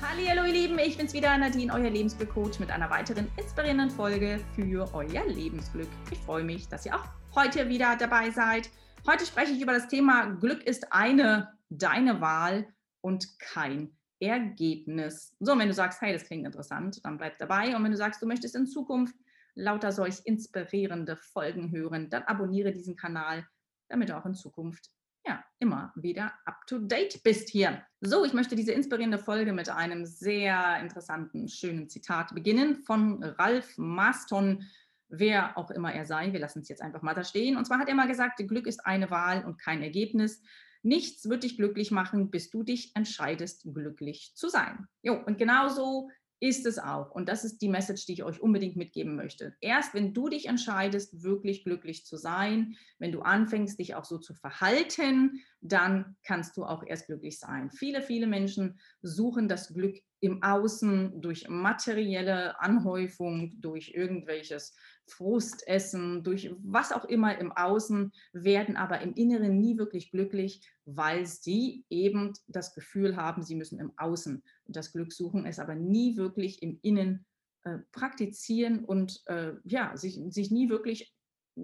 Hallo ihr Lieben, ich bin's wieder, Nadine, euer Lebensglück-Coach mit einer weiteren inspirierenden Folge für euer Lebensglück. Ich freue mich, dass ihr auch heute wieder dabei seid. Heute spreche ich über das Thema Glück ist eine, deine Wahl und kein Ergebnis. So, wenn du sagst, hey, das klingt interessant, dann bleib dabei. Und wenn du sagst, du möchtest in Zukunft lauter solch inspirierende Folgen hören, dann abonniere diesen Kanal, damit du auch in Zukunft ja, immer wieder up to date bist hier. So, ich möchte diese inspirierende Folge mit einem sehr interessanten, schönen Zitat beginnen von Ralph Maston, wer auch immer er sei. Wir lassen es jetzt einfach mal da stehen. Und zwar hat er mal gesagt, Glück ist eine Wahl und kein Ergebnis. Nichts wird dich glücklich machen, bis du dich entscheidest, glücklich zu sein. Jo, und genauso ist es auch. Und das ist die Message, die ich euch unbedingt mitgeben möchte. Erst wenn du dich entscheidest, wirklich glücklich zu sein, wenn du anfängst, dich auch so zu verhalten, dann kannst du auch erst glücklich sein. Viele, viele Menschen suchen das Glück im Außen durch materielle Anhäufung, durch irgendwelches Frustessen, durch was auch immer im Außen, werden aber im Inneren nie wirklich glücklich, weil sie eben das Gefühl haben, sie müssen im Außen das Glück suchen, es aber nie wirklich im Innen äh, praktizieren und äh, ja, sich, sich nie wirklich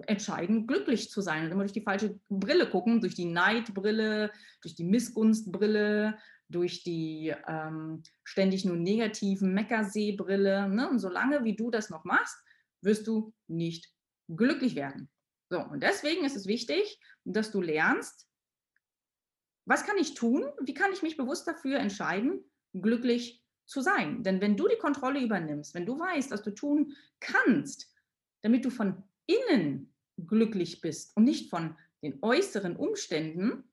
entscheiden, glücklich zu sein und immer durch die falsche Brille gucken, durch die Neidbrille, durch die Missgunstbrille, durch die ähm, ständig nur negativen Meckerseebrille. Ne? Und solange wie du das noch machst, wirst du nicht glücklich werden. So, und deswegen ist es wichtig, dass du lernst, was kann ich tun? Wie kann ich mich bewusst dafür entscheiden, glücklich zu sein? Denn wenn du die Kontrolle übernimmst, wenn du weißt, was du tun kannst, damit du von innen glücklich bist und nicht von den äußeren Umständen,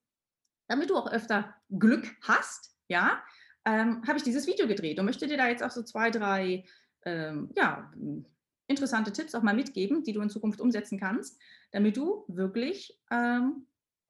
damit du auch öfter Glück hast, ja, ähm, habe ich dieses Video gedreht und möchte dir da jetzt auch so zwei, drei ähm, ja, interessante Tipps auch mal mitgeben, die du in Zukunft umsetzen kannst, damit du wirklich ähm,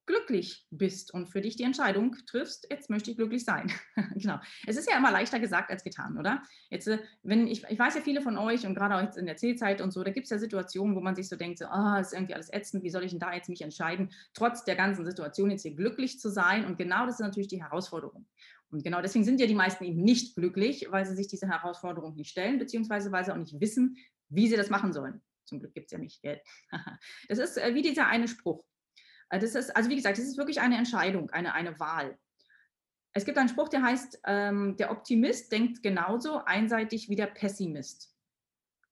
glücklich bist und für dich die Entscheidung triffst, jetzt möchte ich glücklich sein. genau. Es ist ja immer leichter gesagt als getan, oder? Jetzt, äh, wenn ich, ich weiß ja viele von euch und gerade auch jetzt in der Zielzeit und so, da gibt es ja Situationen, wo man sich so denkt, so, ah, ist irgendwie alles ätzend, wie soll ich denn da jetzt mich entscheiden, trotz der ganzen Situation jetzt hier glücklich zu sein? Und genau das ist natürlich die Herausforderung. Und genau deswegen sind ja die meisten eben nicht glücklich, weil sie sich diese Herausforderung nicht stellen, beziehungsweise weil sie auch nicht wissen, wie sie das machen sollen. Zum Glück gibt es ja nicht Geld. das ist äh, wie dieser eine Spruch. Äh, das ist, also wie gesagt, das ist wirklich eine Entscheidung, eine, eine Wahl. Es gibt einen Spruch, der heißt, ähm, der Optimist denkt genauso einseitig wie der Pessimist.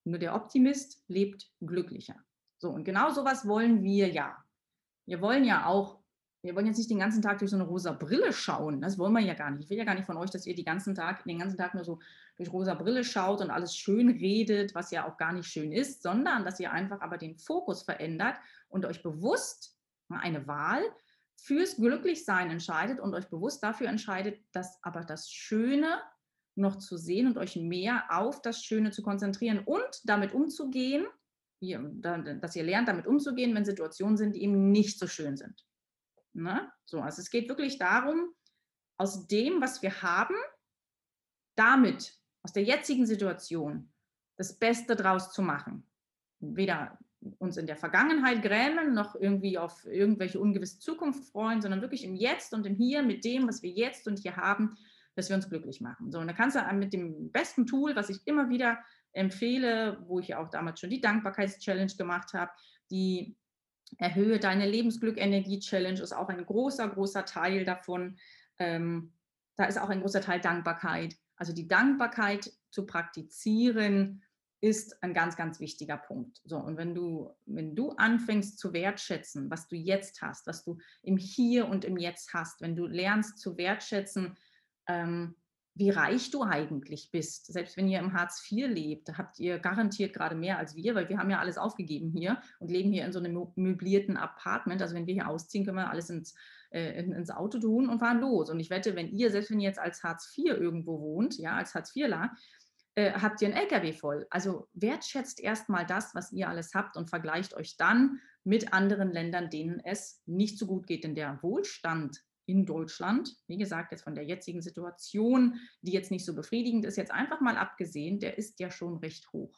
Nur der Optimist lebt glücklicher. So, und genau sowas wollen wir ja. Wir wollen ja auch wir wollen jetzt nicht den ganzen Tag durch so eine rosa Brille schauen. Das wollen wir ja gar nicht. Ich will ja gar nicht von euch, dass ihr die ganzen Tag, den ganzen Tag nur so durch rosa Brille schaut und alles schön redet, was ja auch gar nicht schön ist, sondern dass ihr einfach aber den Fokus verändert und euch bewusst eine Wahl fürs Glücklichsein entscheidet und euch bewusst dafür entscheidet, dass aber das Schöne noch zu sehen und euch mehr auf das Schöne zu konzentrieren und damit umzugehen, dass ihr lernt, damit umzugehen, wenn Situationen sind, die eben nicht so schön sind. Ne? So, also es geht wirklich darum, aus dem, was wir haben, damit, aus der jetzigen Situation, das Beste draus zu machen. Weder uns in der Vergangenheit grämen, noch irgendwie auf irgendwelche ungewisse Zukunft freuen, sondern wirklich im Jetzt und im Hier mit dem, was wir jetzt und hier haben, dass wir uns glücklich machen. So, und da kannst du mit dem besten Tool, was ich immer wieder empfehle, wo ich ja auch damals schon die Dankbarkeitschallenge gemacht habe, die Erhöhe deine Lebensglück-Energie-Challenge ist auch ein großer, großer Teil davon. Ähm, da ist auch ein großer Teil Dankbarkeit. Also die Dankbarkeit zu praktizieren ist ein ganz, ganz wichtiger Punkt. So, und wenn du, wenn du anfängst zu wertschätzen, was du jetzt hast, was du im Hier und im Jetzt hast, wenn du lernst zu wertschätzen, ähm, wie reich du eigentlich bist. Selbst wenn ihr im Hartz IV lebt, habt ihr garantiert gerade mehr als wir, weil wir haben ja alles aufgegeben hier und leben hier in so einem möblierten Apartment. Also wenn wir hier ausziehen, können wir alles ins, äh, ins Auto tun und fahren los. Und ich wette, wenn ihr, selbst wenn ihr jetzt als Hartz IV irgendwo wohnt, ja, als Hartz IVler, äh, habt ihr einen LKW voll. Also wertschätzt erstmal das, was ihr alles habt und vergleicht euch dann mit anderen Ländern, denen es nicht so gut geht. Denn der Wohlstand in Deutschland. Wie gesagt, jetzt von der jetzigen Situation, die jetzt nicht so befriedigend ist, jetzt einfach mal abgesehen, der ist ja schon recht hoch.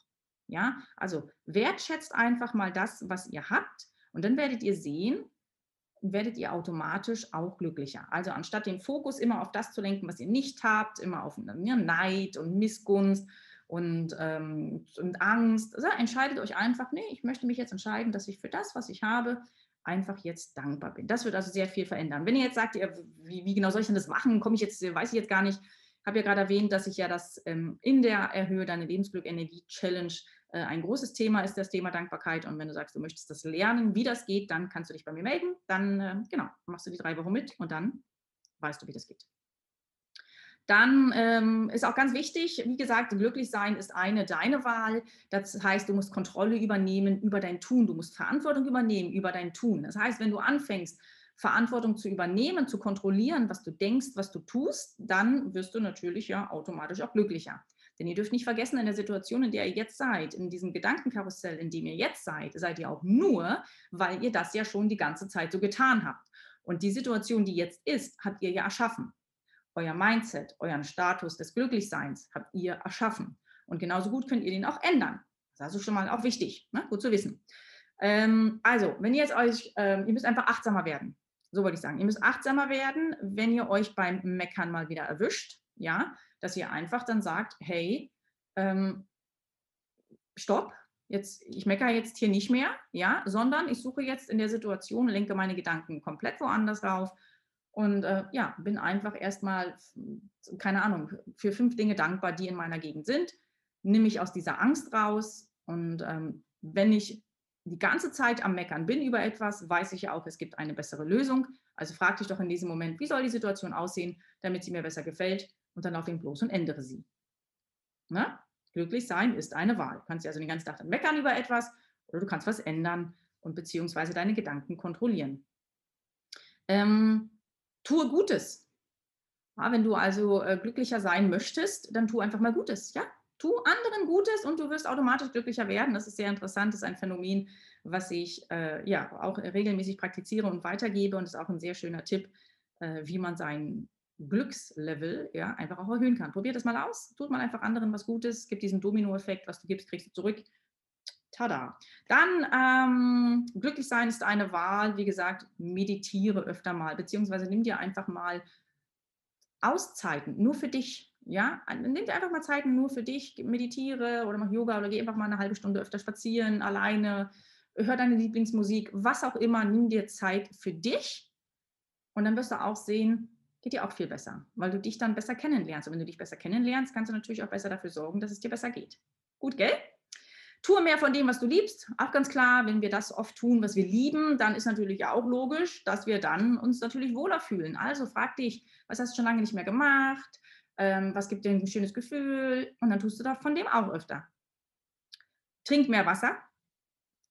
Ja, also wertschätzt einfach mal das, was ihr habt und dann werdet ihr sehen, werdet ihr automatisch auch glücklicher. Also anstatt den Fokus immer auf das zu lenken, was ihr nicht habt, immer auf ne, Neid und Missgunst und, ähm, und Angst, also entscheidet euch einfach, nee, ich möchte mich jetzt entscheiden, dass ich für das, was ich habe, einfach jetzt dankbar bin. Das wird also sehr viel verändern. Wenn ihr jetzt sagt, ihr, wie, wie, genau soll ich denn das machen, komme ich jetzt, weiß ich jetzt gar nicht, habe ja gerade erwähnt, dass ich ja das ähm, in der Erhöhe deine Lebensglück Energie Challenge ein großes Thema ist, das Thema Dankbarkeit. Und wenn du sagst, du möchtest das lernen, wie das geht, dann kannst du dich bei mir melden. Dann, äh, genau, machst du die drei Wochen mit und dann weißt du, wie das geht. Dann ähm, ist auch ganz wichtig, wie gesagt, glücklich sein ist eine deine Wahl. Das heißt, du musst Kontrolle übernehmen über dein Tun. Du musst Verantwortung übernehmen über dein Tun. Das heißt, wenn du anfängst, Verantwortung zu übernehmen, zu kontrollieren, was du denkst, was du tust, dann wirst du natürlich ja automatisch auch glücklicher. Denn ihr dürft nicht vergessen, in der Situation, in der ihr jetzt seid, in diesem Gedankenkarussell, in dem ihr jetzt seid, seid ihr auch nur, weil ihr das ja schon die ganze Zeit so getan habt. Und die Situation, die jetzt ist, habt ihr ja erschaffen. Euer Mindset, euren Status des Glücklichseins habt ihr erschaffen. Und genauso gut könnt ihr den auch ändern. Das ist also schon mal auch wichtig, ne? gut zu wissen. Ähm, also, wenn ihr jetzt euch, ähm, ihr müsst einfach achtsamer werden. So wollte ich sagen. Ihr müsst achtsamer werden, wenn ihr euch beim Meckern mal wieder erwischt. Ja, dass ihr einfach dann sagt, hey, ähm, stopp, jetzt, ich meckere jetzt hier nicht mehr, ja, sondern ich suche jetzt in der Situation, lenke meine Gedanken komplett woanders rauf und äh, ja, bin einfach erstmal, keine Ahnung, für fünf Dinge dankbar, die in meiner Gegend sind. Nimm mich aus dieser Angst raus. Und ähm, wenn ich die ganze Zeit am Meckern bin über etwas, weiß ich ja auch, es gibt eine bessere Lösung. Also frag dich doch in diesem Moment, wie soll die Situation aussehen, damit sie mir besser gefällt? Und dann lauf ihn bloß und ändere sie. Na? Glücklich sein ist eine Wahl. Du kannst also den ganzen Tag meckern über etwas oder du kannst was ändern und beziehungsweise deine Gedanken kontrollieren. Ähm, tue Gutes. Ja, wenn du also äh, glücklicher sein möchtest, dann tu einfach mal Gutes. Ja, tu anderen Gutes und du wirst automatisch glücklicher werden. Das ist sehr interessant. Das ist ein Phänomen, was ich äh, ja auch regelmäßig praktiziere und weitergebe und ist auch ein sehr schöner Tipp, äh, wie man sein Glückslevel ja einfach auch erhöhen kann. Probiert das mal aus. Tut mal einfach anderen was Gutes. Gibt diesen Dominoeffekt, was du gibst, kriegst du zurück. Tada. Dann ähm, glücklich sein ist eine Wahl. Wie gesagt, meditiere öfter mal, beziehungsweise nimm dir einfach mal Auszeiten, nur für dich. Ja, nimm dir einfach mal Zeiten nur für dich, meditiere oder mach Yoga oder geh einfach mal eine halbe Stunde öfter spazieren, alleine, hör deine Lieblingsmusik, was auch immer, nimm dir Zeit für dich. Und dann wirst du auch sehen, geht dir auch viel besser, weil du dich dann besser kennenlernst. Und wenn du dich besser kennenlernst, kannst du natürlich auch besser dafür sorgen, dass es dir besser geht. Gut, gell? Tue mehr von dem, was du liebst. Auch ganz klar, wenn wir das oft tun, was wir lieben, dann ist natürlich auch logisch, dass wir dann uns natürlich wohler fühlen. Also frag dich, was hast du schon lange nicht mehr gemacht? Ähm, was gibt dir ein schönes Gefühl? Und dann tust du da von dem auch öfter. Trink mehr Wasser.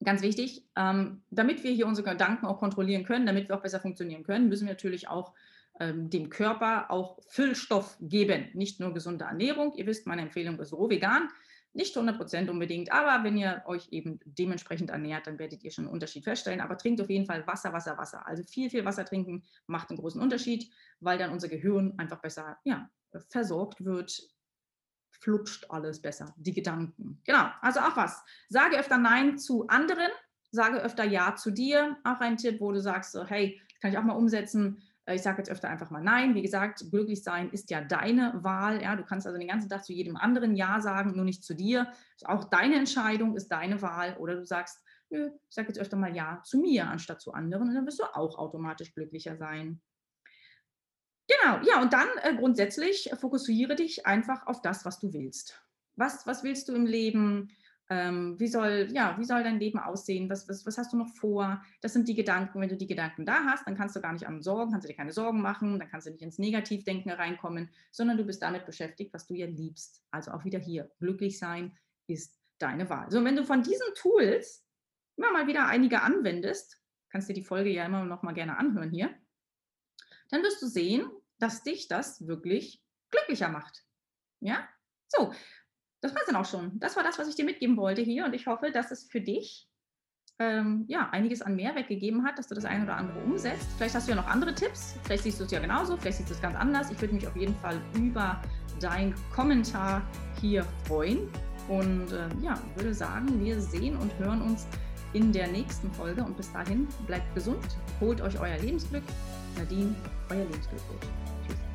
Ganz wichtig, ähm, damit wir hier unsere Gedanken auch kontrollieren können, damit wir auch besser funktionieren können, müssen wir natürlich auch dem Körper auch Füllstoff geben. Nicht nur gesunde Ernährung. Ihr wisst, meine Empfehlung ist roh vegan. Nicht 100% unbedingt, aber wenn ihr euch eben dementsprechend ernährt, dann werdet ihr schon einen Unterschied feststellen. Aber trinkt auf jeden Fall Wasser, Wasser, Wasser. Also viel, viel Wasser trinken macht einen großen Unterschied, weil dann unser Gehirn einfach besser ja, versorgt wird, flutscht alles besser, die Gedanken. Genau, also auch was. Sage öfter Nein zu anderen, sage öfter Ja zu dir. Auch ein Tipp, wo du sagst, so, hey, kann ich auch mal umsetzen. Äh, ich sage jetzt öfter einfach mal Nein. Wie gesagt, glücklich sein ist ja deine Wahl. Ja, du kannst also den ganzen Tag zu jedem anderen Ja sagen, nur nicht zu dir. Ist auch deine Entscheidung, ist deine Wahl. Oder du sagst, nö, ich sage jetzt öfter mal Ja zu mir anstatt zu anderen und dann wirst du auch automatisch glücklicher sein. Genau, ja, und dann äh, grundsätzlich fokussiere dich einfach auf das, was du willst. Was, was willst du im Leben? Ähm, wie, soll, ja, wie soll dein Leben aussehen? Was, was, was hast du noch vor? Das sind die Gedanken. Wenn du die Gedanken da hast, dann kannst du gar nicht an Sorgen, kannst du dir keine Sorgen machen, dann kannst du nicht ins Negativdenken reinkommen, sondern du bist damit beschäftigt, was du ja liebst. Also auch wieder hier, glücklich sein ist deine Wahl. So, wenn du von diesen Tools immer mal wieder einige anwendest, kannst du die Folge ja immer noch mal gerne anhören hier, dann wirst du sehen, dass dich das wirklich glücklicher macht. Ja? So, das war es dann auch schon. Das war das, was ich dir mitgeben wollte hier und ich hoffe, dass es für dich ähm, ja, einiges an Mehrwert gegeben hat, dass du das eine oder andere umsetzt. Vielleicht hast du ja noch andere Tipps, vielleicht siehst du es ja genauso, vielleicht siehst du es ganz anders. Ich würde mich auf jeden Fall über deinen Kommentar hier freuen und äh, ja, würde sagen, wir sehen und hören uns in der nächsten Folge und bis dahin bleibt gesund, holt euch euer Lebensglück. Nadine, euer Lebensglück. Tschüss.